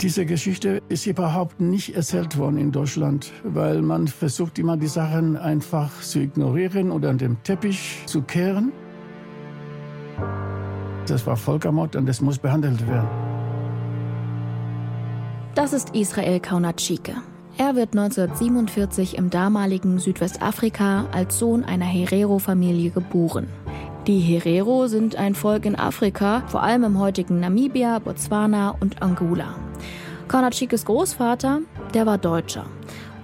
Diese Geschichte ist überhaupt nicht erzählt worden in Deutschland, weil man versucht immer die Sachen einfach zu ignorieren oder an dem Teppich zu kehren. Das war Völkermord und das muss behandelt werden. Das ist Israel Kaunatschike. Er wird 1947 im damaligen Südwestafrika als Sohn einer Herero-Familie geboren. Die Herero sind ein Volk in Afrika, vor allem im heutigen Namibia, Botswana und Angola. Kaunatschikes Großvater, der war Deutscher.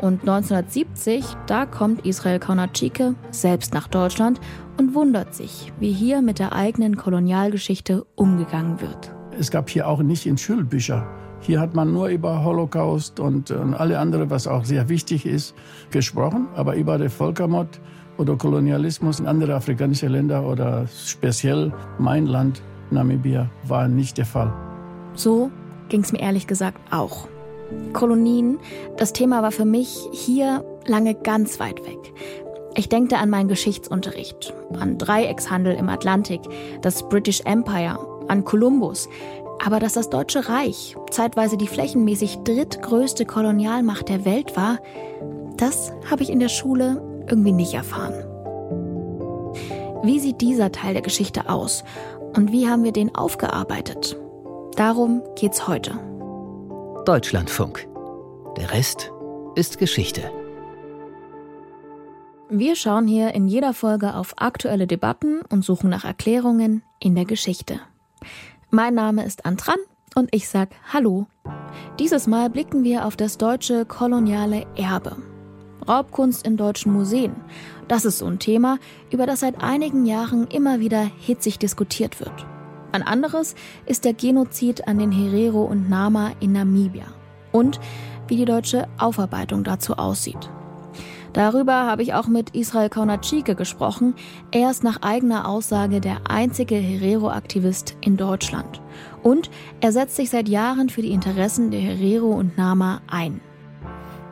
Und 1970, da kommt Israel Kaunatschike selbst nach Deutschland und wundert sich, wie hier mit der eigenen Kolonialgeschichte umgegangen wird. Es gab hier auch nicht in Schulbücher. Hier hat man nur über Holocaust und, und alle andere, was auch sehr wichtig ist, gesprochen. Aber über den Völkermord oder Kolonialismus in andere afrikanische Länder oder speziell mein Land, Namibia, war nicht der Fall. So ging es mir ehrlich gesagt auch. Kolonien, das Thema war für mich hier lange ganz weit weg. Ich denkte an meinen Geschichtsunterricht, an Dreieckshandel im Atlantik, das British Empire, an Kolumbus. Aber dass das Deutsche Reich zeitweise die flächenmäßig drittgrößte Kolonialmacht der Welt war, das habe ich in der Schule irgendwie nicht erfahren. Wie sieht dieser Teil der Geschichte aus und wie haben wir den aufgearbeitet? Darum geht's heute. Deutschlandfunk. Der Rest ist Geschichte. Wir schauen hier in jeder Folge auf aktuelle Debatten und suchen nach Erklärungen in der Geschichte. Mein Name ist Antran und ich sag Hallo. Dieses Mal blicken wir auf das deutsche koloniale Erbe. Raubkunst in deutschen Museen. Das ist so ein Thema, über das seit einigen Jahren immer wieder hitzig diskutiert wird. Ein anderes ist der Genozid an den Herero und Nama in Namibia. Und wie die deutsche Aufarbeitung dazu aussieht. Darüber habe ich auch mit Israel Kaunatschike gesprochen. Er ist nach eigener Aussage der einzige Herero-Aktivist in Deutschland. Und er setzt sich seit Jahren für die Interessen der Herero und Nama ein.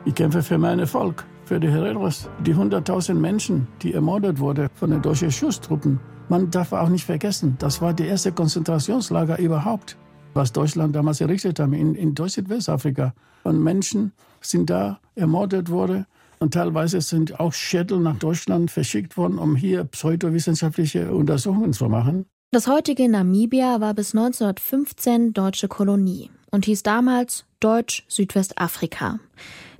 Ich kämpfe für mein Volk, für die Hereros, die 100.000 Menschen, die ermordet wurden von den deutschen Schusstruppen. Man darf auch nicht vergessen, das war die erste Konzentrationslager überhaupt, was Deutschland damals errichtet hat in, in Deutsch-Westafrika. Und Menschen sind da ermordet worden und teilweise sind auch Schädel nach Deutschland verschickt worden, um hier pseudowissenschaftliche Untersuchungen zu machen. Das heutige Namibia war bis 1915 deutsche Kolonie und hieß damals Deutsch-Südwestafrika.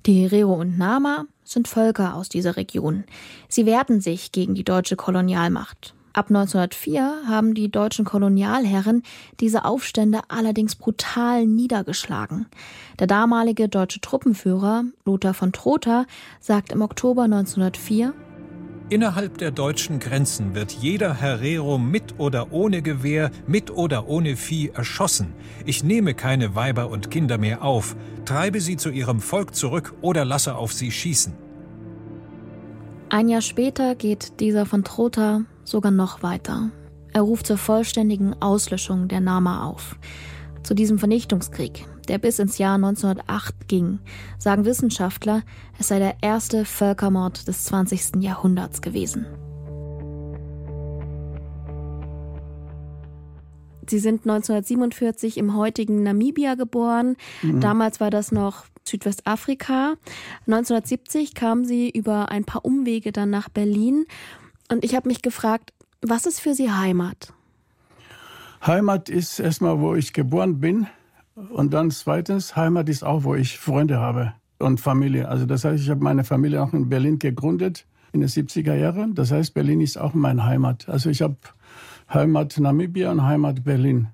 Die Herero und Nama sind Völker aus dieser Region. Sie wehrten sich gegen die deutsche Kolonialmacht. Ab 1904 haben die deutschen Kolonialherren diese Aufstände allerdings brutal niedergeschlagen. Der damalige deutsche Truppenführer Lothar von Trotha sagt im Oktober 1904 Innerhalb der deutschen Grenzen wird jeder Herero mit oder ohne Gewehr, mit oder ohne Vieh erschossen. Ich nehme keine Weiber und Kinder mehr auf, treibe sie zu ihrem Volk zurück oder lasse auf sie schießen. Ein Jahr später geht dieser von Trotha sogar noch weiter. Er ruft zur vollständigen Auslöschung der Nama auf. Zu diesem Vernichtungskrieg, der bis ins Jahr 1908 ging, sagen Wissenschaftler, es sei der erste Völkermord des 20. Jahrhunderts gewesen. Sie sind 1947 im heutigen Namibia geboren. Mhm. Damals war das noch Südwestafrika. 1970 kam sie über ein paar Umwege dann nach Berlin. Und ich habe mich gefragt, was ist für Sie Heimat? Heimat ist erstmal, wo ich geboren bin. Und dann zweitens, Heimat ist auch, wo ich Freunde habe und Familie. Also das heißt, ich habe meine Familie auch in Berlin gegründet in den 70er Jahren. Das heißt, Berlin ist auch meine Heimat. Also ich habe Heimat Namibia und Heimat Berlin.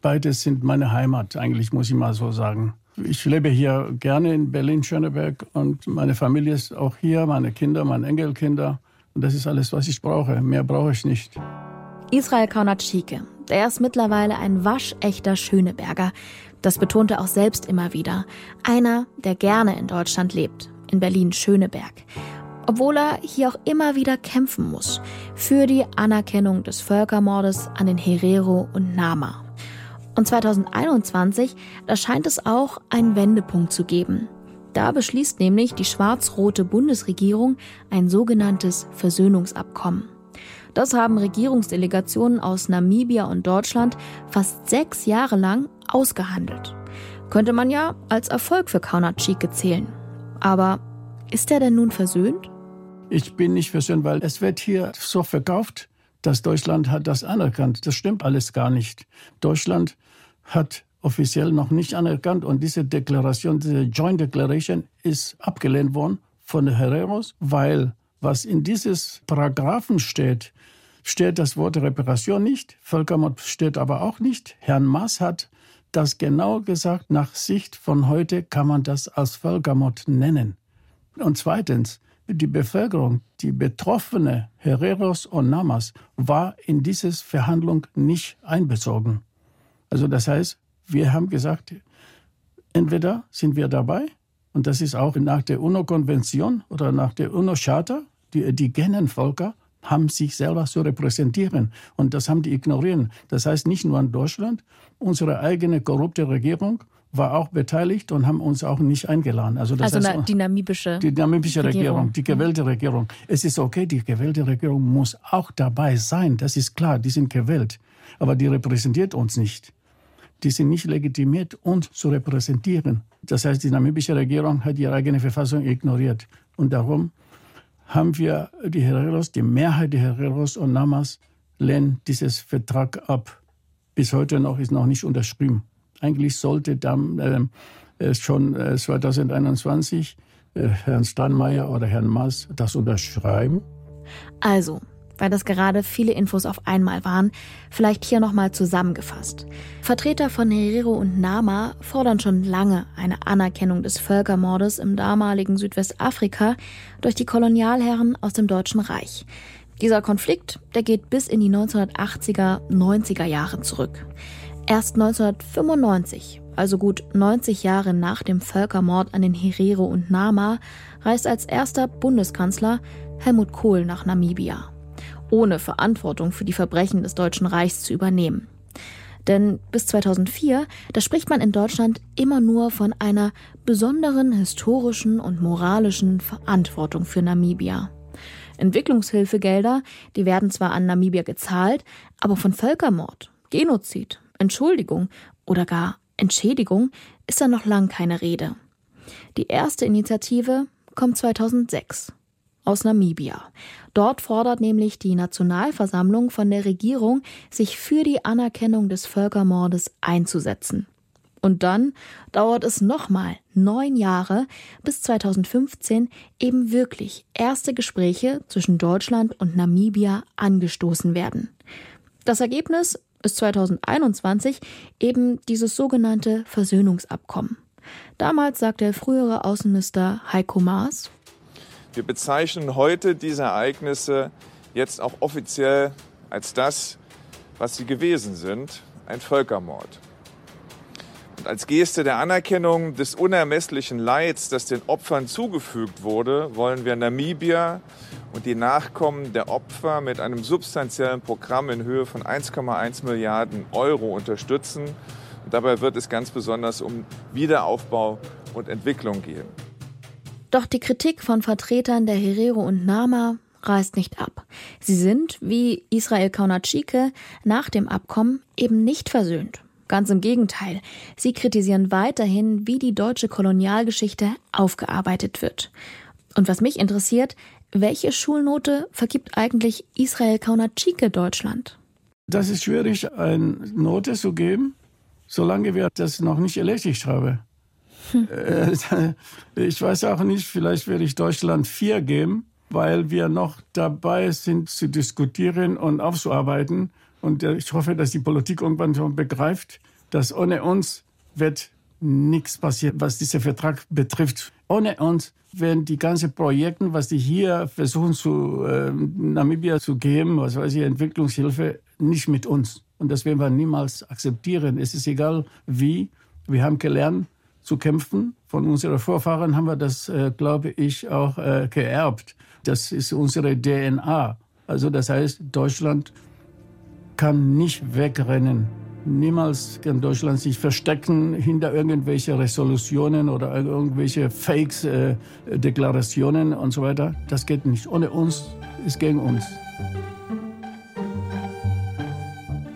Beides sind meine Heimat, eigentlich muss ich mal so sagen. Ich lebe hier gerne in Berlin-Schöneberg und meine Familie ist auch hier, meine Kinder, meine Enkelkinder. Das ist alles, was ich brauche. Mehr brauche ich nicht. Israel Kaunatschike, der ist mittlerweile ein waschechter Schöneberger. Das betont er auch selbst immer wieder. Einer, der gerne in Deutschland lebt, in Berlin-Schöneberg. Obwohl er hier auch immer wieder kämpfen muss für die Anerkennung des Völkermordes an den Herero und Nama. Und 2021, da scheint es auch einen Wendepunkt zu geben. Da beschließt nämlich die schwarz-rote Bundesregierung ein sogenanntes Versöhnungsabkommen. Das haben Regierungsdelegationen aus Namibia und Deutschland fast sechs Jahre lang ausgehandelt. Könnte man ja als Erfolg für Kaunatschike zählen. Aber ist er denn nun versöhnt? Ich bin nicht versöhnt, weil es wird hier so verkauft, dass Deutschland hat das anerkannt. Das stimmt alles gar nicht. Deutschland hat offiziell noch nicht anerkannt und diese Deklaration, diese Joint Declaration ist abgelehnt worden von den Herreros, weil was in dieses Paragraphen steht, steht das Wort Reparation nicht, Völkermord steht aber auch nicht. Herrn Maas hat das genau gesagt, nach Sicht von heute kann man das als Völkermord nennen. Und zweitens, die Bevölkerung, die betroffene Herreros und Namas, war in diese Verhandlung nicht einbezogen. Also das heißt, wir haben gesagt, entweder sind wir dabei, und das ist auch nach der UNO-Konvention oder nach der UNO-Charta, die indigenen Völker haben sich selber zu repräsentieren. Und das haben die ignorieren. Das heißt nicht nur in Deutschland, unsere eigene korrupte Regierung war auch beteiligt und haben uns auch nicht eingeladen. Also, das also heißt, die namibische, die namibische Regierung. Regierung, die gewählte Regierung. Es ist okay, die gewählte Regierung muss auch dabei sein. Das ist klar, die sind gewählt. Aber die repräsentiert uns nicht. Die sind nicht legitimiert, uns zu repräsentieren. Das heißt, die namibische Regierung hat ihre eigene Verfassung ignoriert. Und darum haben wir die Hereros, die Mehrheit der Hereros und Namas lehnen dieses Vertrag ab. Bis heute noch ist noch nicht unterschrieben. Eigentlich sollte dann äh, schon äh, 2021 äh, Herrn Steinmeier oder Herrn Maas das unterschreiben. Also, weil das gerade viele Infos auf einmal waren, vielleicht hier nochmal zusammengefasst. Vertreter von Herero und Nama fordern schon lange eine Anerkennung des Völkermordes im damaligen Südwestafrika durch die Kolonialherren aus dem Deutschen Reich. Dieser Konflikt, der geht bis in die 1980er, 90er Jahre zurück. Erst 1995, also gut 90 Jahre nach dem Völkermord an den Herero und Nama, reist als erster Bundeskanzler Helmut Kohl nach Namibia ohne Verantwortung für die Verbrechen des Deutschen Reichs zu übernehmen. Denn bis 2004, da spricht man in Deutschland immer nur von einer besonderen historischen und moralischen Verantwortung für Namibia. Entwicklungshilfegelder, die werden zwar an Namibia gezahlt, aber von Völkermord, Genozid, Entschuldigung oder gar Entschädigung ist da noch lang keine Rede. Die erste Initiative kommt 2006 aus Namibia. Dort fordert nämlich die Nationalversammlung von der Regierung, sich für die Anerkennung des Völkermordes einzusetzen. Und dann dauert es nochmal neun Jahre, bis 2015 eben wirklich erste Gespräche zwischen Deutschland und Namibia angestoßen werden. Das Ergebnis ist 2021 eben dieses sogenannte Versöhnungsabkommen. Damals sagt der frühere Außenminister Heiko Maas, wir bezeichnen heute diese Ereignisse jetzt auch offiziell als das, was sie gewesen sind, ein Völkermord. Und als Geste der Anerkennung des unermesslichen Leids, das den Opfern zugefügt wurde, wollen wir Namibia und die Nachkommen der Opfer mit einem substanziellen Programm in Höhe von 1,1 Milliarden Euro unterstützen. Und dabei wird es ganz besonders um Wiederaufbau und Entwicklung gehen. Doch die Kritik von Vertretern der Herero und Nama reißt nicht ab. Sie sind, wie Israel Kaunatschike, nach dem Abkommen eben nicht versöhnt. Ganz im Gegenteil. Sie kritisieren weiterhin, wie die deutsche Kolonialgeschichte aufgearbeitet wird. Und was mich interessiert, welche Schulnote vergibt eigentlich Israel Kaunatschike Deutschland? Das ist schwierig, eine Note zu geben, solange wir das noch nicht erledigt haben. Äh, ich weiß auch nicht, vielleicht werde ich Deutschland vier geben, weil wir noch dabei sind zu diskutieren und aufzuarbeiten. Und äh, ich hoffe, dass die Politik irgendwann schon begreift, dass ohne uns wird nichts passieren, was diesen Vertrag betrifft. Ohne uns werden die ganzen Projekte, was die hier versuchen zu äh, Namibia zu geben, was weiß ich, Entwicklungshilfe, nicht mit uns. Und das werden wir niemals akzeptieren. Es ist egal wie. Wir haben gelernt, zu kämpfen. Von unseren Vorfahren haben wir das, äh, glaube ich, auch äh, geerbt. Das ist unsere DNA. Also das heißt, Deutschland kann nicht wegrennen. Niemals kann Deutschland sich verstecken hinter irgendwelche Resolutionen oder irgendwelche Fakes, äh, Deklarationen und so weiter. Das geht nicht. Ohne uns ist gegen uns.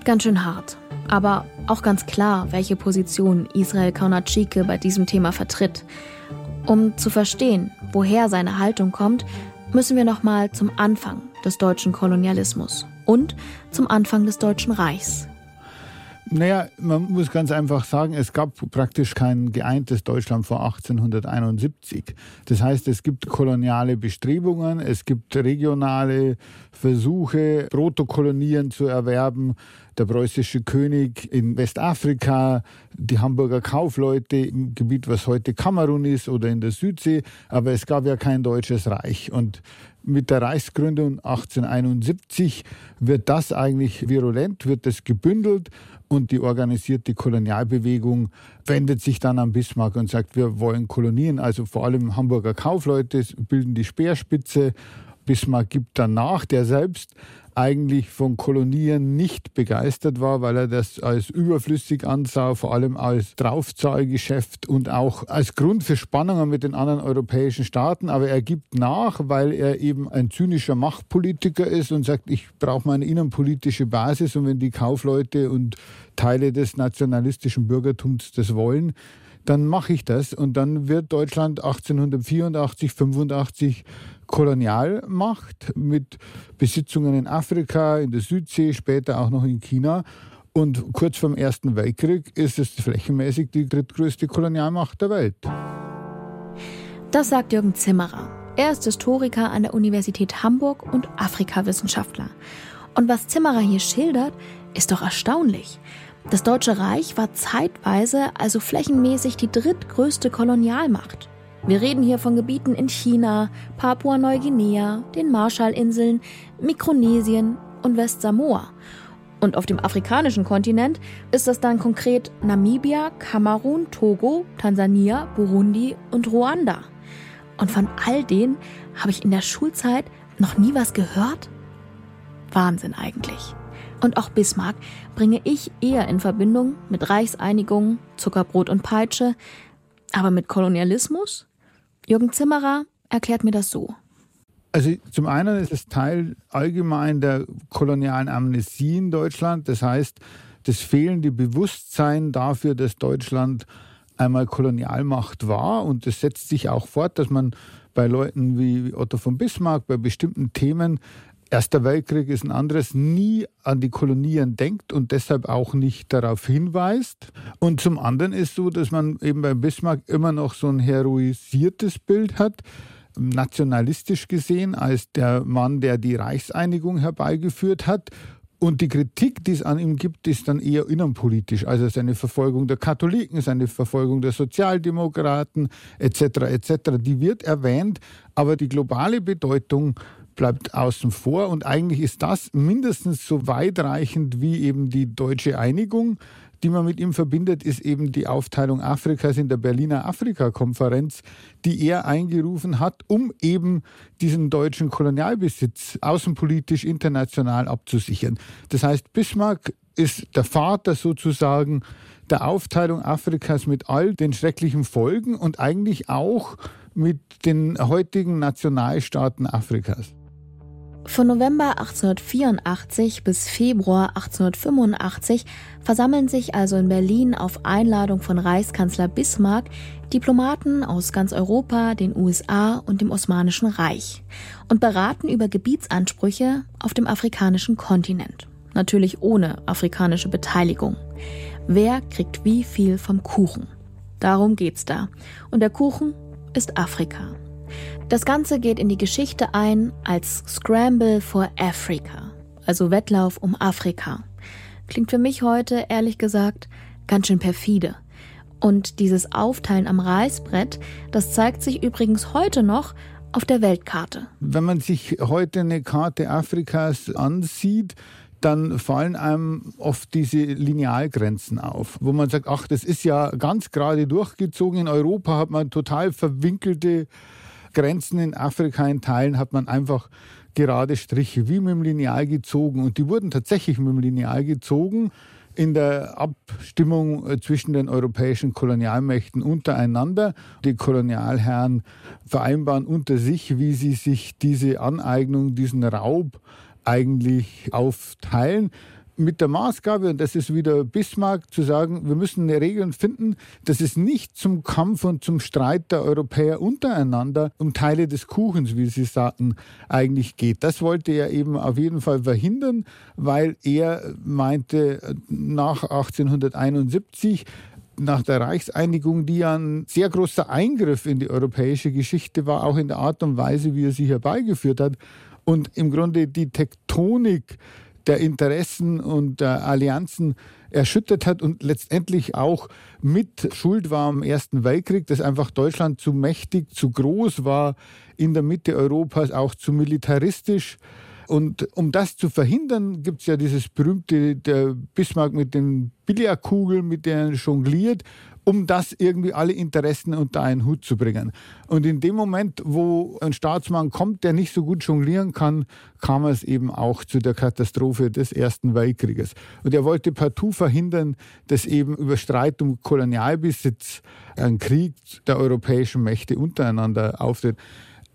Ganz schön hart. Aber auch ganz klar, welche Position Israel Kaunatschike bei diesem Thema vertritt. Um zu verstehen, woher seine Haltung kommt, müssen wir nochmal zum Anfang des deutschen Kolonialismus und zum Anfang des Deutschen Reichs. Naja, man muss ganz einfach sagen, es gab praktisch kein geeintes Deutschland vor 1871. Das heißt, es gibt koloniale Bestrebungen, es gibt regionale Versuche, Protokolonien zu erwerben. Der preußische König in Westafrika, die Hamburger Kaufleute im Gebiet, was heute Kamerun ist oder in der Südsee. Aber es gab ja kein deutsches Reich. Und mit der Reichsgründung 1871 wird das eigentlich virulent, wird das gebündelt und die organisierte Kolonialbewegung wendet sich dann an Bismarck und sagt, wir wollen Kolonien. Also vor allem Hamburger Kaufleute bilden die Speerspitze. Bismarck gibt danach, der selbst eigentlich von Kolonien nicht begeistert war, weil er das als überflüssig ansah, vor allem als Draufzahlgeschäft und auch als Grund für Spannungen mit den anderen europäischen Staaten. Aber er gibt nach, weil er eben ein zynischer Machtpolitiker ist und sagt, ich brauche meine innenpolitische Basis und wenn die Kaufleute und Teile des nationalistischen Bürgertums das wollen, dann mache ich das und dann wird Deutschland 1884, 85 Kolonialmacht mit Besitzungen in Afrika, in der Südsee, später auch noch in China. Und kurz vor dem Ersten Weltkrieg ist es flächenmäßig die drittgrößte Kolonialmacht der Welt. Das sagt Jürgen Zimmerer. Er ist Historiker an der Universität Hamburg und Afrikawissenschaftler. Und was Zimmerer hier schildert, ist doch erstaunlich. Das Deutsche Reich war zeitweise also flächenmäßig die drittgrößte Kolonialmacht. Wir reden hier von Gebieten in China, Papua-Neuguinea, den Marshallinseln, Mikronesien und Westsamoa. Und auf dem afrikanischen Kontinent ist das dann konkret Namibia, Kamerun, Togo, Tansania, Burundi und Ruanda. Und von all denen habe ich in der Schulzeit noch nie was gehört? Wahnsinn eigentlich. Und auch Bismarck bringe ich eher in Verbindung mit Reichseinigung, Zuckerbrot und Peitsche, aber mit Kolonialismus? Jürgen Zimmerer erklärt mir das so. Also zum einen ist es Teil allgemein der kolonialen Amnesie in Deutschland. Das heißt, das fehlende Bewusstsein dafür, dass Deutschland einmal Kolonialmacht war. Und das setzt sich auch fort, dass man bei Leuten wie Otto von Bismarck bei bestimmten Themen Erster Weltkrieg ist ein anderes, nie an die Kolonien denkt und deshalb auch nicht darauf hinweist. Und zum anderen ist so, dass man eben bei Bismarck immer noch so ein heroisiertes Bild hat, nationalistisch gesehen, als der Mann, der die Reichseinigung herbeigeführt hat. Und die Kritik, die es an ihm gibt, ist dann eher innenpolitisch, also seine Verfolgung der Katholiken, seine Verfolgung der Sozialdemokraten etc. etc. Die wird erwähnt, aber die globale Bedeutung bleibt außen vor. Und eigentlich ist das mindestens so weitreichend wie eben die deutsche Einigung. Die man mit ihm verbindet, ist eben die Aufteilung Afrikas in der Berliner Afrika-Konferenz, die er eingerufen hat, um eben diesen deutschen Kolonialbesitz außenpolitisch international abzusichern. Das heißt, Bismarck ist der Vater sozusagen der Aufteilung Afrikas mit all den schrecklichen Folgen und eigentlich auch mit den heutigen Nationalstaaten Afrikas. Von November 1884 bis Februar 1885 versammeln sich also in Berlin auf Einladung von Reichskanzler Bismarck Diplomaten aus ganz Europa, den USA und dem Osmanischen Reich und beraten über Gebietsansprüche auf dem afrikanischen Kontinent. Natürlich ohne afrikanische Beteiligung. Wer kriegt wie viel vom Kuchen? Darum geht's da. Und der Kuchen ist Afrika. Das Ganze geht in die Geschichte ein als Scramble for Africa, also Wettlauf um Afrika. Klingt für mich heute, ehrlich gesagt, ganz schön perfide. Und dieses Aufteilen am Reißbrett, das zeigt sich übrigens heute noch auf der Weltkarte. Wenn man sich heute eine Karte Afrikas ansieht, dann fallen einem oft diese Linealgrenzen auf, wo man sagt, ach, das ist ja ganz gerade durchgezogen. In Europa hat man total verwinkelte Grenzen in Afrika in Teilen hat man einfach gerade Striche wie mit dem Lineal gezogen. Und die wurden tatsächlich mit dem Lineal gezogen in der Abstimmung äh, zwischen den europäischen Kolonialmächten untereinander. Die Kolonialherren vereinbaren unter sich, wie sie sich diese Aneignung, diesen Raub eigentlich aufteilen. Mit der Maßgabe, und das ist wieder Bismarck, zu sagen, wir müssen eine Regel finden, dass es nicht zum Kampf und zum Streit der Europäer untereinander um Teile des Kuchens, wie Sie sagten, eigentlich geht. Das wollte er eben auf jeden Fall verhindern, weil er meinte, nach 1871 nach der Reichseinigung, die ja ein sehr großer Eingriff in die europäische Geschichte war, auch in der Art und Weise, wie er sie herbeigeführt hat. Und im Grunde die Tektonik der Interessen und der Allianzen erschüttert hat und letztendlich auch mit Schuld war am Ersten Weltkrieg, dass einfach Deutschland zu mächtig, zu groß war in der Mitte Europas, auch zu militaristisch. Und um das zu verhindern, gibt es ja dieses berühmte der Bismarck mit den Billardkugeln, mit denen er jongliert um das irgendwie alle Interessen unter einen Hut zu bringen. Und in dem Moment, wo ein Staatsmann kommt, der nicht so gut jonglieren kann, kam es eben auch zu der Katastrophe des Ersten Weltkrieges. Und er wollte partout verhindern, dass eben über Streit um Kolonialbesitz ein Krieg der europäischen Mächte untereinander auftritt.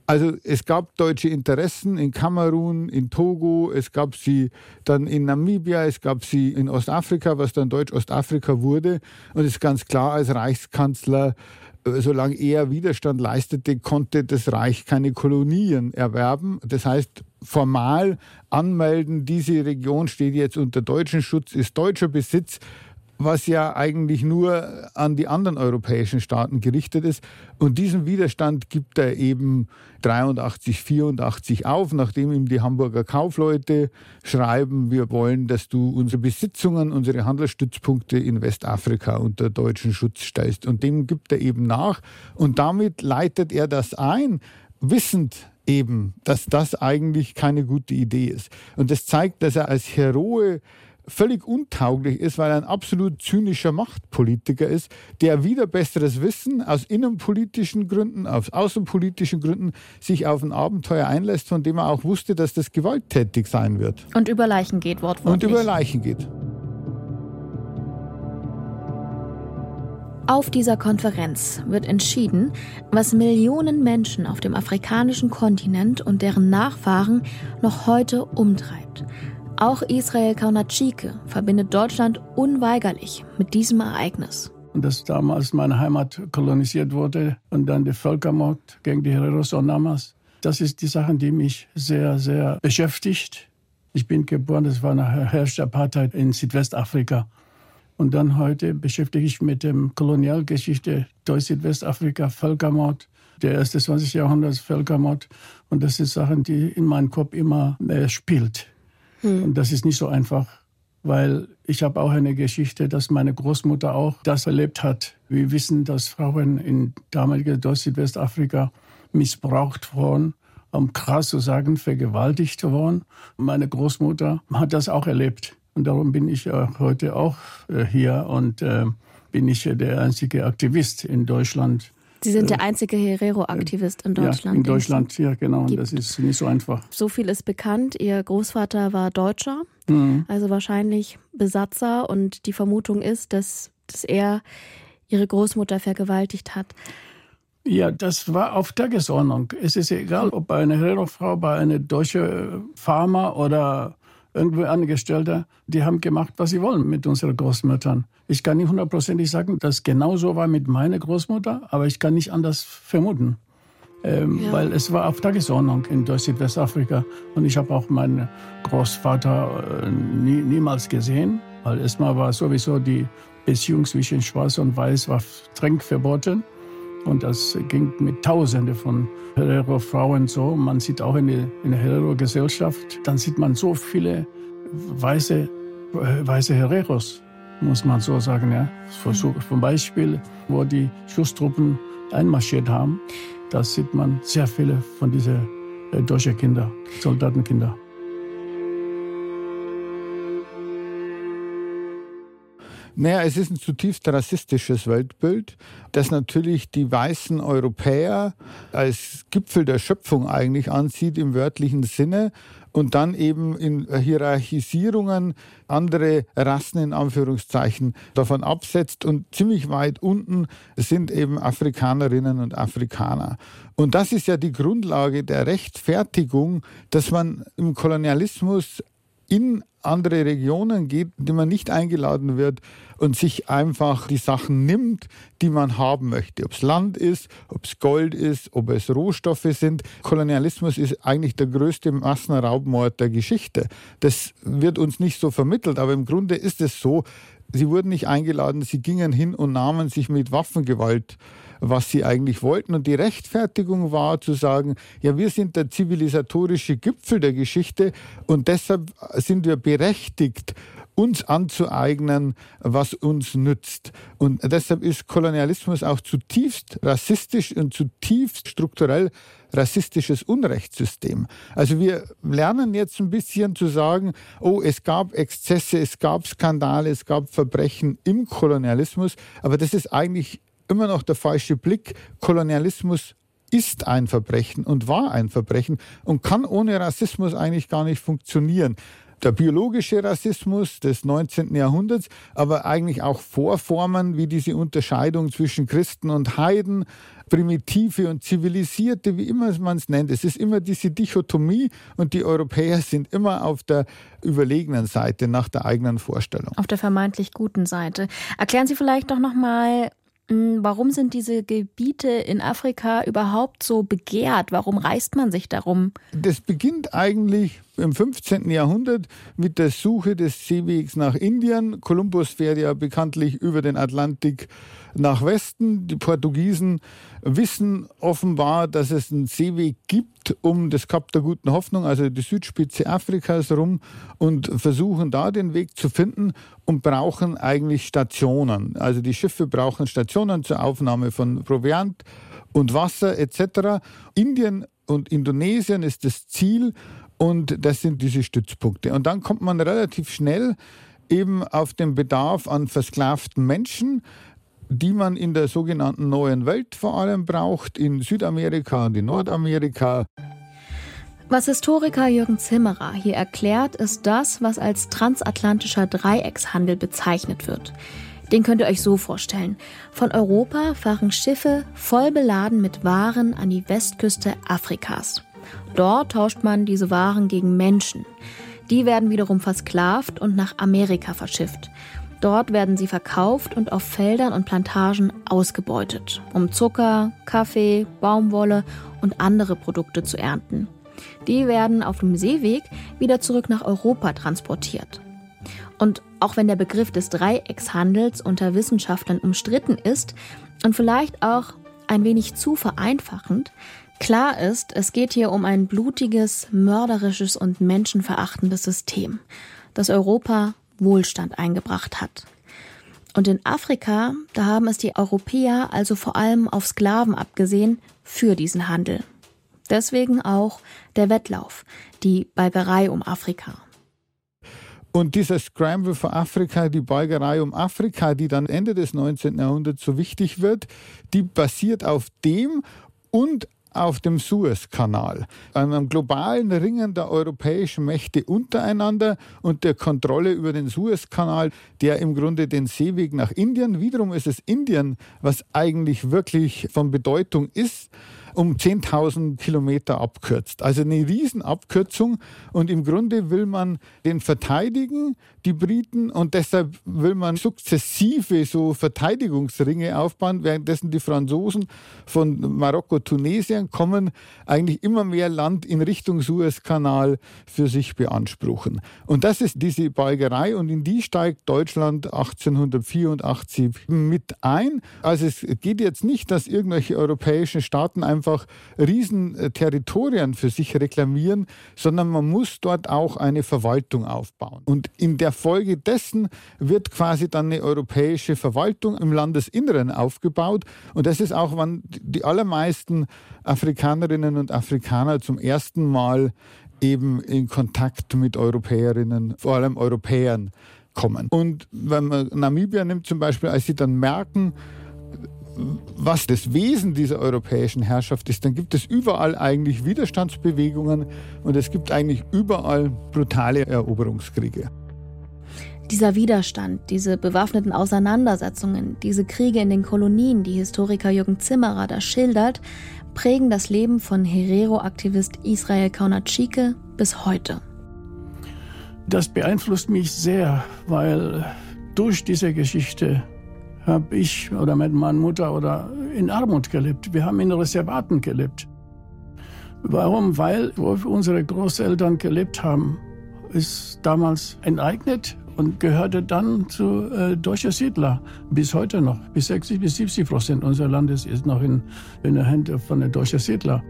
Also es gab deutsche Interessen in Kamerun, in Togo, es gab sie dann in Namibia, es gab sie in Ostafrika, was dann Deutsch-Ostafrika wurde. Und es ist ganz klar, als Reichskanzler, äh, solange er Widerstand leistete, konnte das Reich keine Kolonien erwerben. Das heißt, formal anmelden, diese Region steht jetzt unter deutschen Schutz, ist deutscher Besitz was ja eigentlich nur an die anderen europäischen Staaten gerichtet ist. Und diesen Widerstand gibt er eben 83, 84 auf, nachdem ihm die Hamburger Kaufleute schreiben, wir wollen, dass du unsere Besitzungen, unsere Handelsstützpunkte in Westafrika unter deutschen Schutz stellst. Und dem gibt er eben nach. Und damit leitet er das ein, wissend, eben, dass das eigentlich keine gute Idee ist. Und das zeigt, dass er als Heroe völlig untauglich ist, weil er ein absolut zynischer Machtpolitiker ist, der wieder besseres Wissen aus innenpolitischen Gründen, aus außenpolitischen Gründen sich auf ein Abenteuer einlässt, von dem er auch wusste, dass das gewalttätig sein wird. Und über Leichen geht, wortwörtlich. Und über Leichen geht. Auf dieser Konferenz wird entschieden, was Millionen Menschen auf dem afrikanischen Kontinent und deren Nachfahren noch heute umtreibt. Auch Israel Kaunatschike verbindet Deutschland unweigerlich mit diesem Ereignis. Dass damals meine Heimat kolonisiert wurde und dann der Völkermord gegen die Hereros und Namas. Das ist die Sache, die mich sehr, sehr beschäftigt. Ich bin geboren, das war eine herrschte Apartheid in Südwestafrika. Und dann heute beschäftige ich mich mit der Kolonialgeschichte Deutsch-Südwestafrika, Völkermord, der erste 20. Jahrhunderts Völkermord. Und das sind Sachen, die in meinem Kopf immer mehr spielt. Hm. Und das ist nicht so einfach, weil ich habe auch eine Geschichte, dass meine Großmutter auch das erlebt hat. Wir wissen, dass Frauen in damaliger Deutsch-Südwestafrika missbraucht wurden, um krass zu sagen, vergewaltigt wurden. Meine Großmutter hat das auch erlebt. Und darum bin ich heute auch äh, hier und äh, bin ich der einzige Aktivist in Deutschland, Sie sind der äh, einzige Herero-Aktivist in Deutschland. Ja, in Deutschland, ja, genau. Und das ist nicht so einfach. So viel ist bekannt. Ihr Großvater war Deutscher, mhm. also wahrscheinlich Besatzer. Und die Vermutung ist, dass, dass er ihre Großmutter vergewaltigt hat. Ja, das war auf Tagesordnung. Es ist egal, ob bei einer Herero-Frau, bei einer deutschen Farmer oder irgendwo Angestellte, die haben gemacht, was sie wollen mit unseren Großmüttern. Ich kann nicht hundertprozentig sagen, dass es genauso war mit meiner Großmutter, aber ich kann nicht anders vermuten. Ähm, ja. Weil es war auf Tagesordnung in Deutsch-Südwestafrika. Und ich habe auch meinen Großvater äh, nie, niemals gesehen, weil erstmal war sowieso die Beziehung zwischen Schwarz und Weiß war streng verboten. Und das ging mit Tausenden von Herero-Frauen so. Man sieht auch in der, in der Herero-Gesellschaft, dann sieht man so viele weiße, weiße Hereros, muss man so sagen. Ja. Zum Beispiel, wo die Schusstruppen einmarschiert haben, da sieht man sehr viele von diesen äh, deutschen Kinder, Soldatenkinder. Naja, es ist ein zutiefst rassistisches Weltbild, das natürlich die weißen Europäer als Gipfel der Schöpfung eigentlich ansieht im wörtlichen Sinne und dann eben in Hierarchisierungen andere Rassen in Anführungszeichen davon absetzt und ziemlich weit unten sind eben Afrikanerinnen und Afrikaner. Und das ist ja die Grundlage der Rechtfertigung, dass man im Kolonialismus in andere Regionen geht, die man nicht eingeladen wird und sich einfach die Sachen nimmt, die man haben möchte. Ob es Land ist, ob es Gold ist, ob es Rohstoffe sind. Kolonialismus ist eigentlich der größte Massenraubmord der Geschichte. Das wird uns nicht so vermittelt, aber im Grunde ist es so, sie wurden nicht eingeladen, sie gingen hin und nahmen sich mit Waffengewalt was sie eigentlich wollten. Und die Rechtfertigung war zu sagen, ja, wir sind der zivilisatorische Gipfel der Geschichte und deshalb sind wir berechtigt, uns anzueignen, was uns nützt. Und deshalb ist Kolonialismus auch zutiefst rassistisch und zutiefst strukturell rassistisches Unrechtssystem. Also wir lernen jetzt ein bisschen zu sagen, oh, es gab Exzesse, es gab Skandale, es gab Verbrechen im Kolonialismus, aber das ist eigentlich immer noch der falsche Blick. Kolonialismus ist ein Verbrechen und war ein Verbrechen und kann ohne Rassismus eigentlich gar nicht funktionieren. Der biologische Rassismus des 19. Jahrhunderts, aber eigentlich auch Vorformen wie diese Unterscheidung zwischen Christen und Heiden, primitive und zivilisierte, wie immer man es nennt. Es ist immer diese Dichotomie und die Europäer sind immer auf der überlegenen Seite nach der eigenen Vorstellung. Auf der vermeintlich guten Seite. Erklären Sie vielleicht doch noch mal, hm, warum sind diese Gebiete in Afrika überhaupt so begehrt? Warum reist man sich darum? Das beginnt eigentlich im 15. Jahrhundert mit der Suche des Seewegs nach Indien. Kolumbus fährt ja bekanntlich über den Atlantik nach Westen. Die Portugiesen wissen offenbar, dass es einen Seeweg gibt um das Kap der Guten Hoffnung, also die Südspitze Afrikas rum und versuchen da den Weg zu finden und brauchen eigentlich Stationen. Also die Schiffe brauchen Stationen zur Aufnahme von Proviant und Wasser etc. Indien und Indonesien ist das Ziel und das sind diese Stützpunkte. Und dann kommt man relativ schnell eben auf den Bedarf an versklavten Menschen, die man in der sogenannten neuen Welt vor allem braucht, in Südamerika und in Nordamerika. Was Historiker Jürgen Zimmerer hier erklärt, ist das, was als transatlantischer Dreieckshandel bezeichnet wird. Den könnt ihr euch so vorstellen. Von Europa fahren Schiffe voll beladen mit Waren an die Westküste Afrikas. Dort tauscht man diese Waren gegen Menschen. Die werden wiederum versklavt und nach Amerika verschifft. Dort werden sie verkauft und auf Feldern und Plantagen ausgebeutet, um Zucker, Kaffee, Baumwolle und andere Produkte zu ernten. Die werden auf dem Seeweg wieder zurück nach Europa transportiert. Und auch wenn der Begriff des Dreieckshandels unter Wissenschaftlern umstritten ist und vielleicht auch ein wenig zu vereinfachend, klar ist, es geht hier um ein blutiges, mörderisches und menschenverachtendes System, das Europa Wohlstand eingebracht hat. Und in Afrika, da haben es die Europäer also vor allem auf Sklaven abgesehen für diesen Handel. Deswegen auch der Wettlauf, die Balgerei um Afrika. Und dieser Scramble für Afrika, die Balgerei um Afrika, die dann Ende des 19. Jahrhunderts so wichtig wird, die basiert auf dem und auf dem Suezkanal, einem globalen Ringen der europäischen Mächte untereinander und der Kontrolle über den Suezkanal, der im Grunde den Seeweg nach Indien, wiederum ist es Indien, was eigentlich wirklich von Bedeutung ist, um 10.000 Kilometer abkürzt. Also eine Riesenabkürzung und im Grunde will man den verteidigen, die Briten, und deshalb will man sukzessive so Verteidigungsringe aufbauen, währenddessen die Franzosen von Marokko, Tunesien kommen, eigentlich immer mehr Land in Richtung Suezkanal für sich beanspruchen. Und das ist diese Balgerei und in die steigt Deutschland 1884 mit ein. Also es geht jetzt nicht, dass irgendwelche europäischen Staaten einfach einfach Riesenterritorien für sich reklamieren, sondern man muss dort auch eine Verwaltung aufbauen. Und in der Folge dessen wird quasi dann eine europäische Verwaltung im Landesinneren aufgebaut. Und das ist auch, wann die allermeisten Afrikanerinnen und Afrikaner zum ersten Mal eben in Kontakt mit Europäerinnen, vor allem Europäern kommen. Und wenn man Namibia nimmt zum Beispiel, als sie dann merken, was das Wesen dieser europäischen Herrschaft ist, dann gibt es überall eigentlich Widerstandsbewegungen und es gibt eigentlich überall brutale Eroberungskriege. Dieser Widerstand, diese bewaffneten Auseinandersetzungen, diese Kriege in den Kolonien, die Historiker Jürgen Zimmerer da schildert, prägen das Leben von Herero-Aktivist Israel Kaunatschike bis heute. Das beeinflusst mich sehr, weil durch diese Geschichte habe ich oder mit meiner Mutter oder in Armut gelebt. Wir haben in Reservaten gelebt. Warum? Weil wo unsere Großeltern gelebt haben, ist damals enteignet und gehörte dann zu äh, deutschen Siedler. Bis heute noch. Bis 60 bis 70 Prozent unseres Landes ist noch in, in der Hände von den deutschen Siedlern.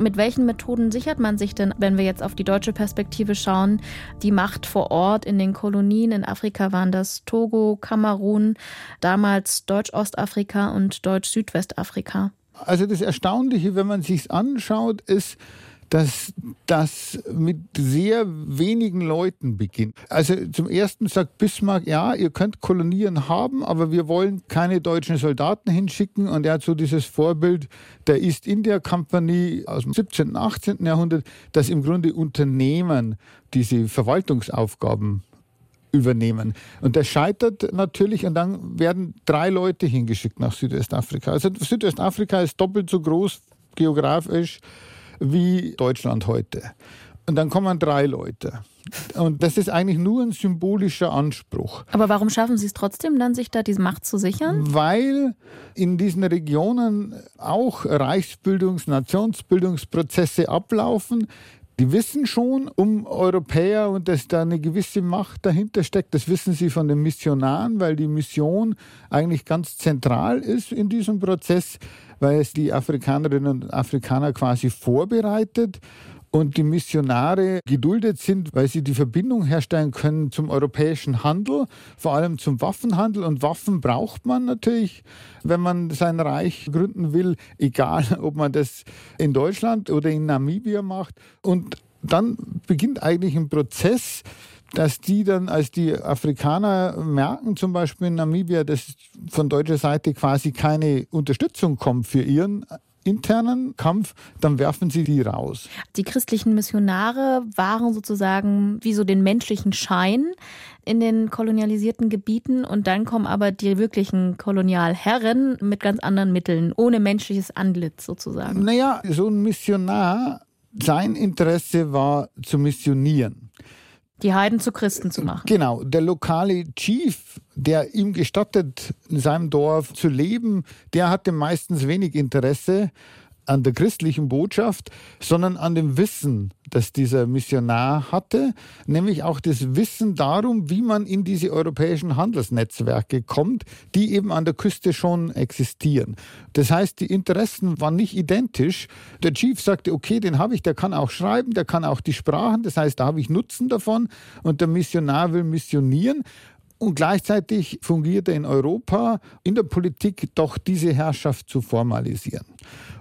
Mit welchen Methoden sichert man sich denn, wenn wir jetzt auf die deutsche Perspektive schauen, die Macht vor Ort in den Kolonien? In Afrika waren das Togo, Kamerun, damals Deutsch-Ostafrika und Deutsch-Südwestafrika. Also das Erstaunliche, wenn man sich anschaut, ist, dass das mit sehr wenigen Leuten beginnt. Also zum ersten sagt Bismarck, ja, ihr könnt Kolonien haben, aber wir wollen keine deutschen Soldaten hinschicken. Und er hat so dieses Vorbild der East India Company aus dem 17., und 18. Jahrhundert, dass im Grunde Unternehmen diese Verwaltungsaufgaben übernehmen. Und das scheitert natürlich und dann werden drei Leute hingeschickt nach Südwestafrika. Also Südwestafrika ist doppelt so groß geografisch wie Deutschland heute. Und dann kommen drei Leute. Und das ist eigentlich nur ein symbolischer Anspruch. Aber warum schaffen Sie es trotzdem dann, sich da diese Macht zu sichern? Weil in diesen Regionen auch Reichsbildungs-, Nationsbildungsprozesse ablaufen. Die wissen schon um Europäer und dass da eine gewisse Macht dahinter steckt. Das wissen sie von den Missionaren, weil die Mission eigentlich ganz zentral ist in diesem Prozess weil es die Afrikanerinnen und Afrikaner quasi vorbereitet und die Missionare geduldet sind, weil sie die Verbindung herstellen können zum europäischen Handel, vor allem zum Waffenhandel. Und Waffen braucht man natürlich, wenn man sein Reich gründen will, egal ob man das in Deutschland oder in Namibia macht. Und dann beginnt eigentlich ein Prozess, dass die dann, als die Afrikaner merken, zum Beispiel in Namibia, dass von deutscher Seite quasi keine Unterstützung kommt für ihren internen Kampf, dann werfen sie die raus. Die christlichen Missionare waren sozusagen wie so den menschlichen Schein in den kolonialisierten Gebieten und dann kommen aber die wirklichen Kolonialherren mit ganz anderen Mitteln, ohne menschliches Antlitz sozusagen. Naja, so ein Missionar, sein Interesse war zu missionieren. Die Heiden zu Christen zu machen. Genau, der lokale Chief, der ihm gestattet, in seinem Dorf zu leben, der hatte meistens wenig Interesse an der christlichen Botschaft, sondern an dem Wissen, das dieser Missionar hatte, nämlich auch das Wissen darum, wie man in diese europäischen Handelsnetzwerke kommt, die eben an der Küste schon existieren. Das heißt, die Interessen waren nicht identisch. Der Chief sagte, okay, den habe ich, der kann auch schreiben, der kann auch die Sprachen, das heißt, da habe ich Nutzen davon und der Missionar will missionieren. Und gleichzeitig fungiert er in Europa in der Politik doch diese Herrschaft zu formalisieren.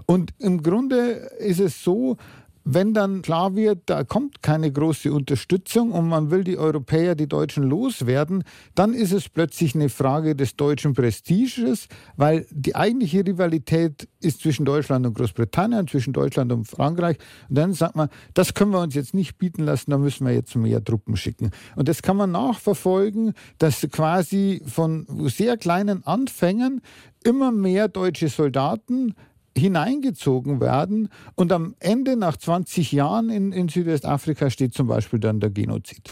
Und im Grunde ist es so, wenn dann klar wird, da kommt keine große Unterstützung und man will die Europäer, die Deutschen loswerden, dann ist es plötzlich eine Frage des deutschen Prestiges, weil die eigentliche Rivalität ist zwischen Deutschland und Großbritannien, zwischen Deutschland und Frankreich. Und dann sagt man, das können wir uns jetzt nicht bieten lassen, da müssen wir jetzt mehr Truppen schicken. Und das kann man nachverfolgen, dass quasi von sehr kleinen Anfängen immer mehr deutsche Soldaten hineingezogen werden und am Ende nach 20 Jahren in, in Südwestafrika steht zum Beispiel dann der Genozid.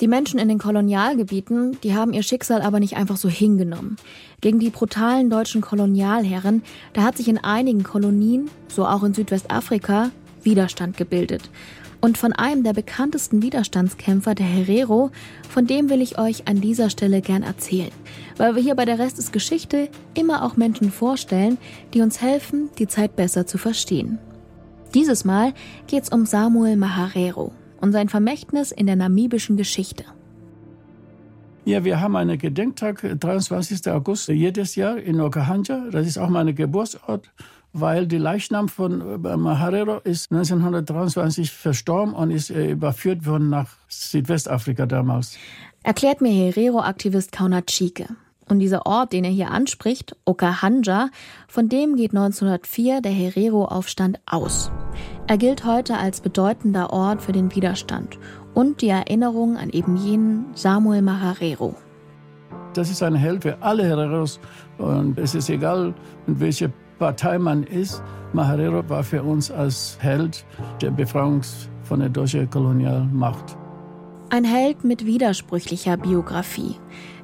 Die Menschen in den Kolonialgebieten, die haben ihr Schicksal aber nicht einfach so hingenommen. Gegen die brutalen deutschen Kolonialherren, da hat sich in einigen Kolonien, so auch in Südwestafrika, Widerstand gebildet. Und von einem der bekanntesten Widerstandskämpfer, der Herero, von dem will ich euch an dieser Stelle gern erzählen. Weil wir hier bei der Rest ist Geschichte immer auch Menschen vorstellen, die uns helfen, die Zeit besser zu verstehen. Dieses Mal geht's um Samuel Maharero und sein Vermächtnis in der namibischen Geschichte. Ja, wir haben einen Gedenktag, 23. August jedes Jahr in Okahanja. Das ist auch mein Geburtsort weil der Leichnam von äh, Maharero ist 1923 verstorben und ist äh, überführt worden nach Südwestafrika damals. Erklärt mir Herero-Aktivist Kauna Chike. Und dieser Ort, den er hier anspricht, Okahanja, von dem geht 1904 der Herero-Aufstand aus. Er gilt heute als bedeutender Ort für den Widerstand und die Erinnerung an eben jenen Samuel Maharero. Das ist ein Held für alle Hereros und es ist egal, in welche Partei man ist, Maharero war für uns als Held der Befreiung von der deutschen Kolonialmacht. Ein Held mit widersprüchlicher Biografie.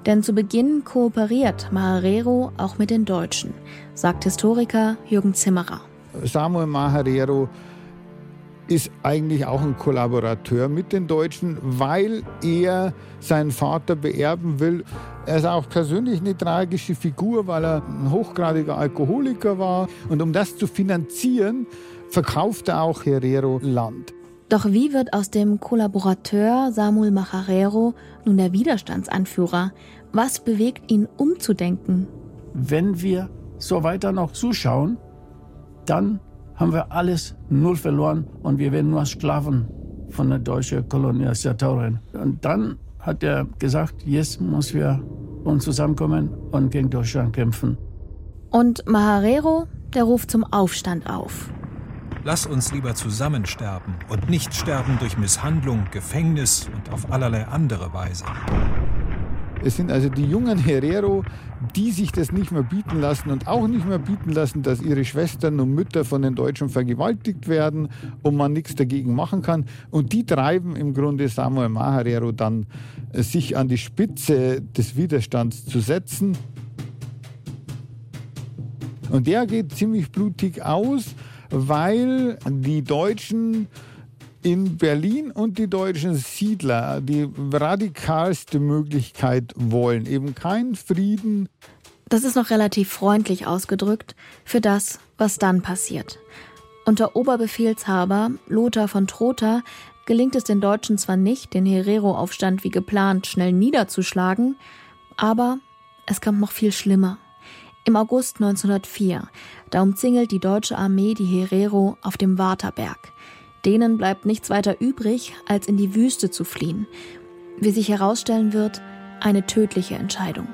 Denn zu Beginn kooperiert Maharero auch mit den Deutschen, sagt Historiker Jürgen Zimmerer. Samuel Maharero ist eigentlich auch ein Kollaborateur mit den Deutschen, weil er seinen Vater beerben will. Er ist auch persönlich eine tragische Figur, weil er ein hochgradiger Alkoholiker war. Und um das zu finanzieren, verkauft er auch Herrero Land. Doch wie wird aus dem Kollaborateur Samuel Macharero nun der Widerstandsanführer? Was bewegt ihn umzudenken? Wenn wir so weiter noch zuschauen, dann haben wir alles null verloren und wir werden nur Sklaven von der deutschen Kolonisatorin. Und dann hat er gesagt, jetzt müssen wir uns zusammenkommen und gegen Deutschland kämpfen. Und Maharero, der ruft zum Aufstand auf. Lass uns lieber zusammen sterben und nicht sterben durch Misshandlung, Gefängnis und auf allerlei andere Weise. Es sind also die jungen Herero, die sich das nicht mehr bieten lassen und auch nicht mehr bieten lassen, dass ihre Schwestern und Mütter von den Deutschen vergewaltigt werden und man nichts dagegen machen kann. Und die treiben im Grunde Samuel Maharero dann, äh, sich an die Spitze des Widerstands zu setzen. Und der geht ziemlich blutig aus, weil die Deutschen in Berlin und die deutschen Siedler die radikalste Möglichkeit wollen. Eben keinen Frieden. Das ist noch relativ freundlich ausgedrückt für das, was dann passiert. Unter Oberbefehlshaber Lothar von Trotha gelingt es den Deutschen zwar nicht, den Herero-Aufstand wie geplant schnell niederzuschlagen, aber es kommt noch viel schlimmer. Im August 1904, da umzingelt die deutsche Armee die Herero auf dem Waterberg. Denen bleibt nichts weiter übrig, als in die Wüste zu fliehen. Wie sich herausstellen wird, eine tödliche Entscheidung.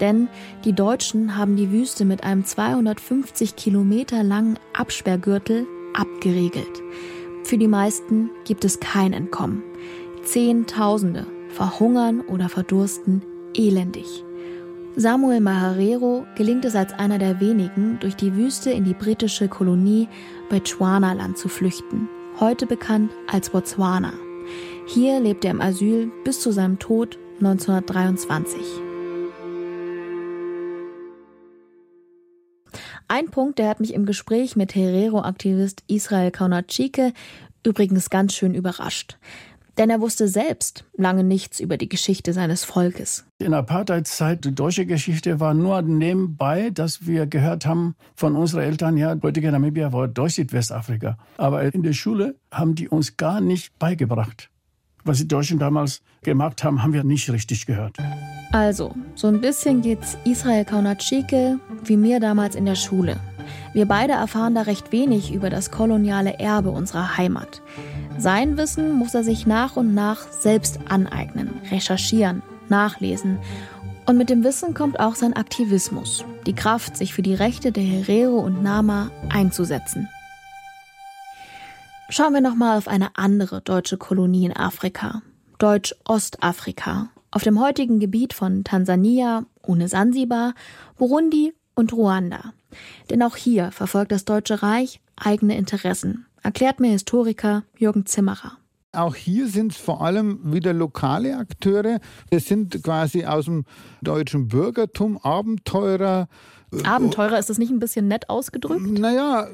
Denn die Deutschen haben die Wüste mit einem 250 Kilometer langen Absperrgürtel abgeriegelt. Für die meisten gibt es kein Entkommen. Zehntausende verhungern oder verdursten elendig. Samuel Maharero gelingt es als einer der wenigen, durch die Wüste in die britische Kolonie Bechuanaland zu flüchten heute bekannt als Botswana. Hier lebt er im Asyl bis zu seinem Tod 1923. Ein Punkt, der hat mich im Gespräch mit Herero-Aktivist Israel Kaunatschike übrigens ganz schön überrascht. Denn er wusste selbst lange nichts über die Geschichte seines Volkes. In der Apartheidzeit, die deutsche Geschichte war nur nebenbei, dass wir gehört haben von unseren Eltern, ja, heutige Namibia war durch Südwestafrika. Aber in der Schule haben die uns gar nicht beigebracht. Was die Deutschen damals gemacht haben, haben wir nicht richtig gehört. Also, so ein bisschen geht's Israel Kaunatschike wie mir damals in der Schule. Wir beide erfahren da recht wenig über das koloniale Erbe unserer Heimat. Sein Wissen muss er sich nach und nach selbst aneignen, recherchieren, nachlesen. Und mit dem Wissen kommt auch sein Aktivismus, die Kraft, sich für die Rechte der Herero und Nama einzusetzen. Schauen wir nochmal auf eine andere deutsche Kolonie in Afrika, Deutsch-Ostafrika, auf dem heutigen Gebiet von Tansania, ohne Sansibar, Burundi und Ruanda. Denn auch hier verfolgt das Deutsche Reich eigene Interessen, erklärt mir Historiker Jürgen Zimmerer. Auch hier sind es vor allem wieder lokale Akteure. Das sind quasi aus dem deutschen Bürgertum Abenteurer. Abenteurer, ist das nicht ein bisschen nett ausgedrückt? Naja,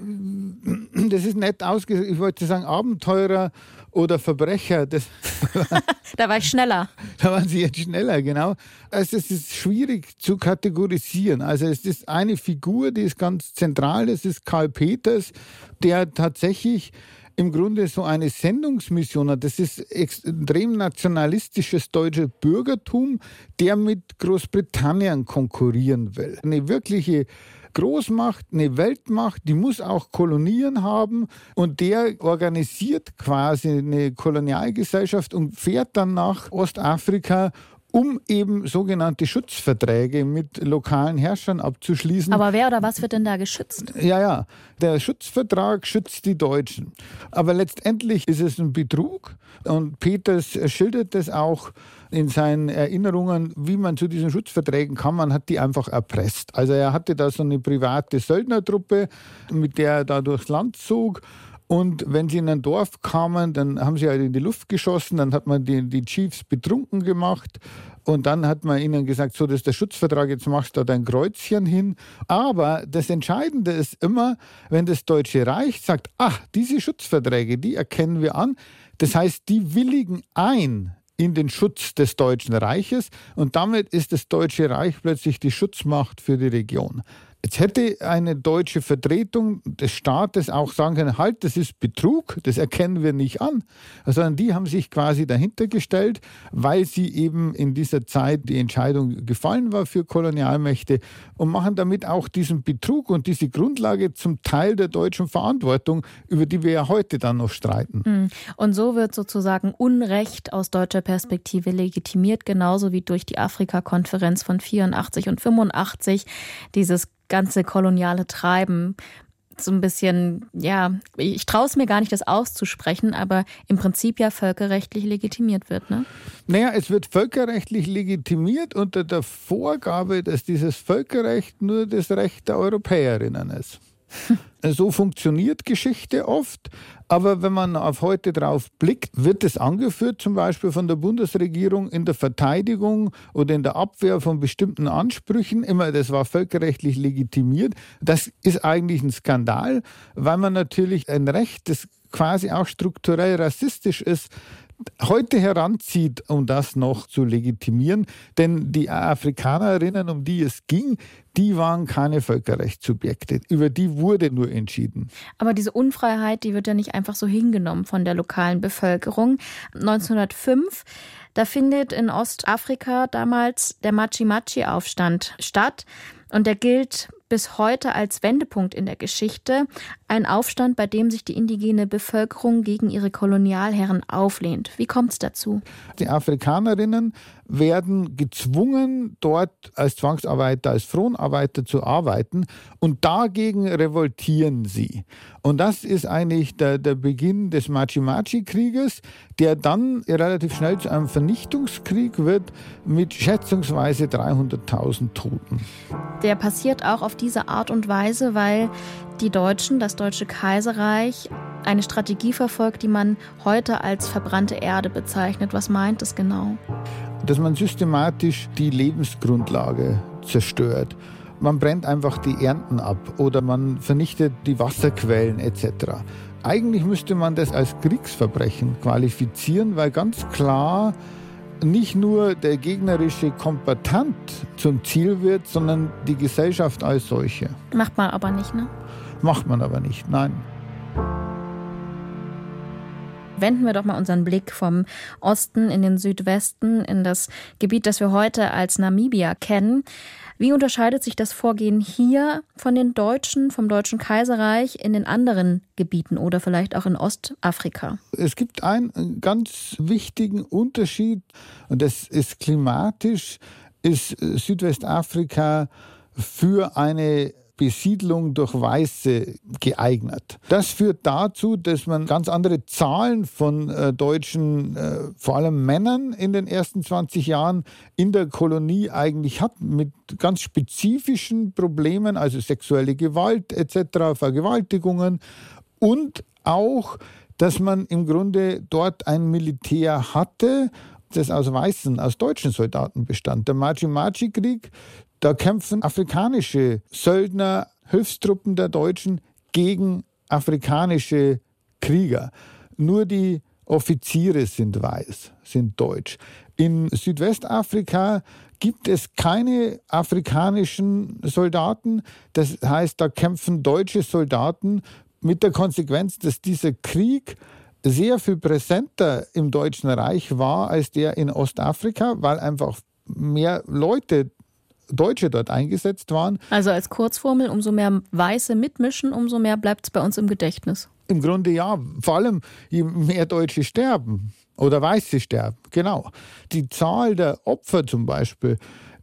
das ist nett ausgedrückt. Ich wollte sagen Abenteurer oder Verbrecher. Das da war ich schneller. Da waren Sie jetzt schneller, genau. Also es ist schwierig zu kategorisieren. Also es ist eine Figur, die ist ganz zentral, das ist Karl Peters, der tatsächlich im Grunde so eine Sendungsmission hat. Das ist extrem nationalistisches deutsches Bürgertum, der mit Großbritannien konkurrieren will. Eine wirkliche Großmacht, eine Weltmacht, die muss auch Kolonien haben und der organisiert quasi eine Kolonialgesellschaft und fährt dann nach Ostafrika um eben sogenannte Schutzverträge mit lokalen Herrschern abzuschließen. Aber wer oder was wird denn da geschützt? Ja, ja. Der Schutzvertrag schützt die Deutschen. Aber letztendlich ist es ein Betrug. Und Peters schildert das auch in seinen Erinnerungen, wie man zu diesen Schutzverträgen kam. Man hat die einfach erpresst. Also er hatte da so eine private Söldnertruppe, mit der er da durchs Land zog. Und wenn sie in ein Dorf kamen, dann haben sie halt in die Luft geschossen, dann hat man die, die Chiefs betrunken gemacht und dann hat man ihnen gesagt, so, das ist der Schutzvertrag, jetzt machst du da dein Kreuzchen hin. Aber das Entscheidende ist immer, wenn das Deutsche Reich sagt, ach, diese Schutzverträge, die erkennen wir an. Das heißt, die willigen ein in den Schutz des Deutschen Reiches und damit ist das Deutsche Reich plötzlich die Schutzmacht für die Region. Jetzt hätte eine deutsche Vertretung des Staates auch sagen können, halt, das ist Betrug, das erkennen wir nicht an, sondern die haben sich quasi dahinter gestellt, weil sie eben in dieser Zeit die Entscheidung gefallen war für Kolonialmächte und machen damit auch diesen Betrug und diese Grundlage zum Teil der deutschen Verantwortung, über die wir ja heute dann noch streiten. Hm. Und so wird sozusagen Unrecht aus deutscher Perspektive legitimiert, genauso wie durch die Afrika-Konferenz von 84 und 85 dieses ganze koloniale Treiben so ein bisschen, ja, ich traue es mir gar nicht, das auszusprechen, aber im Prinzip ja völkerrechtlich legitimiert wird, ne? Naja, es wird völkerrechtlich legitimiert unter der Vorgabe, dass dieses Völkerrecht nur das Recht der Europäerinnen ist. So funktioniert Geschichte oft, aber wenn man auf heute drauf blickt, wird es angeführt, zum Beispiel von der Bundesregierung in der Verteidigung oder in der Abwehr von bestimmten Ansprüchen. Immer, das war völkerrechtlich legitimiert. Das ist eigentlich ein Skandal, weil man natürlich ein Recht, das quasi auch strukturell rassistisch ist, heute heranzieht, um das noch zu legitimieren. Denn die Afrikanerinnen, um die es ging, die waren keine Völkerrechtssubjekte. Über die wurde nur entschieden. Aber diese Unfreiheit, die wird ja nicht einfach so hingenommen von der lokalen Bevölkerung. 1905 da findet in Ostafrika damals der Machi-Machi-Aufstand statt. Und der gilt bis heute als Wendepunkt in der Geschichte. Ein Aufstand, bei dem sich die indigene Bevölkerung gegen ihre Kolonialherren auflehnt. Wie kommt es dazu? Die Afrikanerinnen werden gezwungen, dort als Zwangsarbeiter, als Fronarbeiter zu arbeiten und dagegen revoltieren sie. Und das ist eigentlich der, der Beginn des Machi-Machi-Krieges, der dann relativ schnell zu einem Vernichtungskrieg wird mit schätzungsweise 300.000 Toten. Der passiert auch auf diese Art und Weise, weil die Deutschen, das Deutsche Kaiserreich, eine Strategie verfolgt, die man heute als verbrannte Erde bezeichnet. Was meint es genau? Dass man systematisch die Lebensgrundlage zerstört. Man brennt einfach die Ernten ab oder man vernichtet die Wasserquellen etc. Eigentlich müsste man das als Kriegsverbrechen qualifizieren, weil ganz klar nicht nur der gegnerische Kombatant zum Ziel wird, sondern die Gesellschaft als solche. Macht man aber nicht, ne? Macht man aber nicht, nein. Wenden wir doch mal unseren Blick vom Osten in den Südwesten, in das Gebiet, das wir heute als Namibia kennen. Wie unterscheidet sich das Vorgehen hier von den Deutschen, vom Deutschen Kaiserreich in den anderen Gebieten oder vielleicht auch in Ostafrika? Es gibt einen ganz wichtigen Unterschied und das ist klimatisch, ist Südwestafrika für eine Besiedlung durch Weiße geeignet. Das führt dazu, dass man ganz andere Zahlen von äh, deutschen, äh, vor allem Männern in den ersten 20 Jahren in der Kolonie eigentlich hat, mit ganz spezifischen Problemen, also sexuelle Gewalt etc., Vergewaltigungen und auch, dass man im Grunde dort ein Militär hatte, das aus weißen, aus deutschen Soldaten bestand. Der Machi-Machi-Krieg da kämpfen afrikanische Söldner, Hilfstruppen der Deutschen gegen afrikanische Krieger. Nur die Offiziere sind weiß, sind deutsch. In Südwestafrika gibt es keine afrikanischen Soldaten. Das heißt, da kämpfen deutsche Soldaten mit der Konsequenz, dass dieser Krieg sehr viel präsenter im Deutschen Reich war als der in Ostafrika, weil einfach mehr Leute Deutsche dort eingesetzt waren. Also als Kurzformel, umso mehr Weiße mitmischen, umso mehr bleibt es bei uns im Gedächtnis. Im Grunde ja, vor allem je mehr Deutsche sterben. Oder Weiße sterben, genau. Die Zahl der Opfer zum Beispiel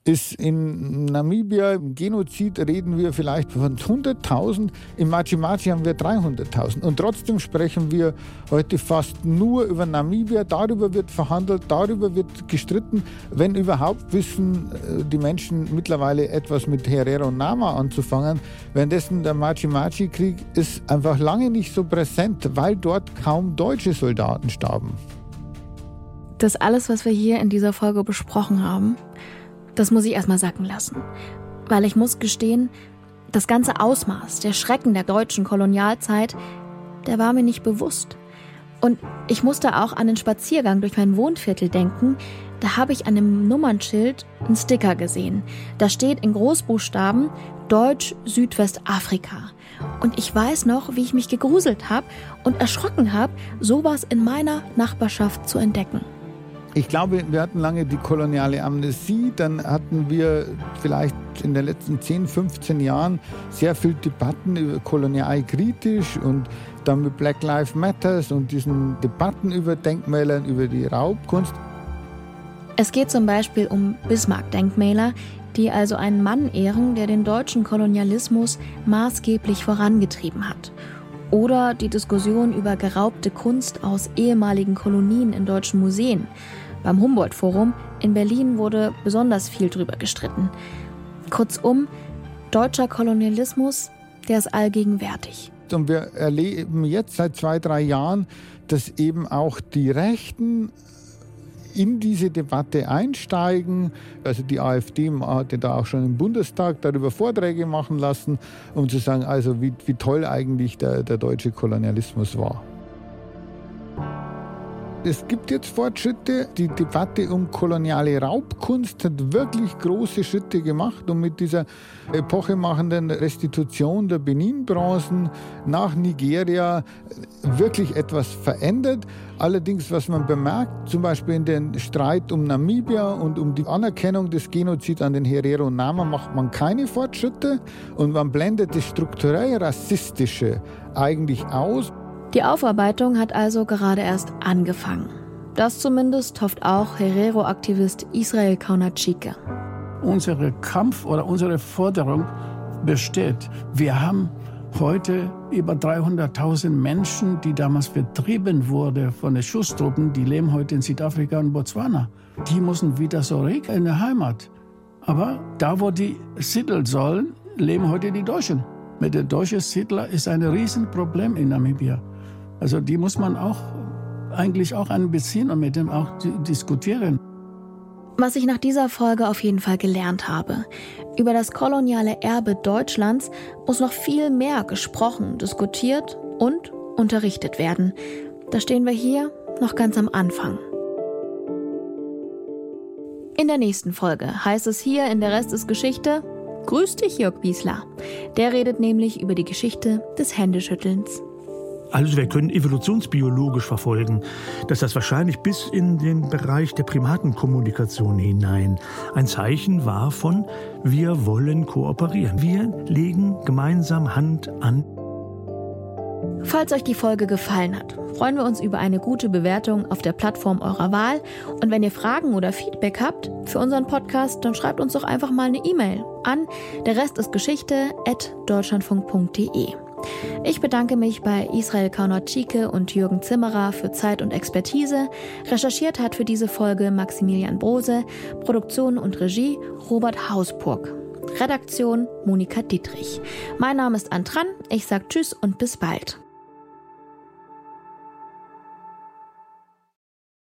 ist in Namibia, im Genozid reden wir vielleicht von 100.000, im Machi-Machi haben wir 300.000. Und trotzdem sprechen wir heute fast nur über Namibia, darüber wird verhandelt, darüber wird gestritten. Wenn überhaupt wissen äh, die Menschen mittlerweile etwas mit Herero Nama anzufangen, währenddessen der Machi-Machi-Krieg ist einfach lange nicht so präsent, weil dort kaum deutsche Soldaten starben. Das alles, was wir hier in dieser Folge besprochen haben, das muss ich erstmal sacken lassen. Weil ich muss gestehen, das ganze Ausmaß, der Schrecken der deutschen Kolonialzeit, der war mir nicht bewusst. Und ich musste auch an den Spaziergang durch mein Wohnviertel denken. Da habe ich an dem Nummernschild einen Sticker gesehen. Da steht in Großbuchstaben Deutsch Südwestafrika. Und ich weiß noch, wie ich mich gegruselt habe und erschrocken habe, sowas in meiner Nachbarschaft zu entdecken. Ich glaube, wir hatten lange die koloniale Amnesie, dann hatten wir vielleicht in den letzten 10, 15 Jahren sehr viel Debatten über kolonialkritisch und dann mit Black Lives Matters und diesen Debatten über Denkmälern, über die Raubkunst. Es geht zum Beispiel um Bismarck-Denkmäler, die also einen Mann ehren, der den deutschen Kolonialismus maßgeblich vorangetrieben hat. Oder die Diskussion über geraubte Kunst aus ehemaligen Kolonien in deutschen Museen. Beim Humboldt-Forum in Berlin wurde besonders viel drüber gestritten. Kurzum, deutscher Kolonialismus, der ist allgegenwärtig. Und wir erleben jetzt seit zwei, drei Jahren, dass eben auch die Rechten in diese Debatte einsteigen. Also die AfD hatte da auch schon im Bundestag darüber Vorträge machen lassen, um zu sagen, also wie, wie toll eigentlich der, der deutsche Kolonialismus war. Es gibt jetzt Fortschritte. Die Debatte um koloniale Raubkunst hat wirklich große Schritte gemacht und mit dieser epochemachenden Restitution der Benin-Bronzen nach Nigeria wirklich etwas verändert. Allerdings, was man bemerkt, zum Beispiel in den Streit um Namibia und um die Anerkennung des Genozids an den Herero Nama macht man keine Fortschritte und man blendet das strukturell Rassistische eigentlich aus. Die Aufarbeitung hat also gerade erst angefangen. Das zumindest hofft auch Herero-Aktivist Israel Kaunatschike. Unsere Kampf oder unsere Forderung besteht. Wir haben heute über 300.000 Menschen, die damals vertrieben wurden von den Schusstruppen, die leben heute in Südafrika und Botswana. Die müssen wieder zurück in die Heimat. Aber da, wo die siedeln sollen, leben heute die Deutschen. Mit den deutschen Siedlern ist ein Riesenproblem in Namibia. Also die muss man auch eigentlich auch einbeziehen und mit dem auch diskutieren. Was ich nach dieser Folge auf jeden Fall gelernt habe, über das koloniale Erbe Deutschlands muss noch viel mehr gesprochen, diskutiert und unterrichtet werden. Da stehen wir hier noch ganz am Anfang. In der nächsten Folge heißt es hier in der Rest ist Geschichte, Grüß dich, Jörg Wiesler. Der redet nämlich über die Geschichte des Händeschüttelns. Also wir können evolutionsbiologisch verfolgen, dass das wahrscheinlich bis in den Bereich der Primatenkommunikation hinein ein Zeichen war von wir wollen kooperieren. Wir legen gemeinsam Hand an. Falls euch die Folge gefallen hat, freuen wir uns über eine gute Bewertung auf der Plattform eurer Wahl. Und wenn ihr Fragen oder Feedback habt für unseren Podcast, dann schreibt uns doch einfach mal eine E-Mail an der Rest ist Geschichte at deutschlandfunk.de. Ich bedanke mich bei Israel Kaunatschike und Jürgen Zimmerer für Zeit und Expertise. Recherchiert hat für diese Folge Maximilian Brose, Produktion und Regie Robert Hausburg. Redaktion Monika Dietrich. Mein Name ist Antran, ich sage Tschüss und bis bald.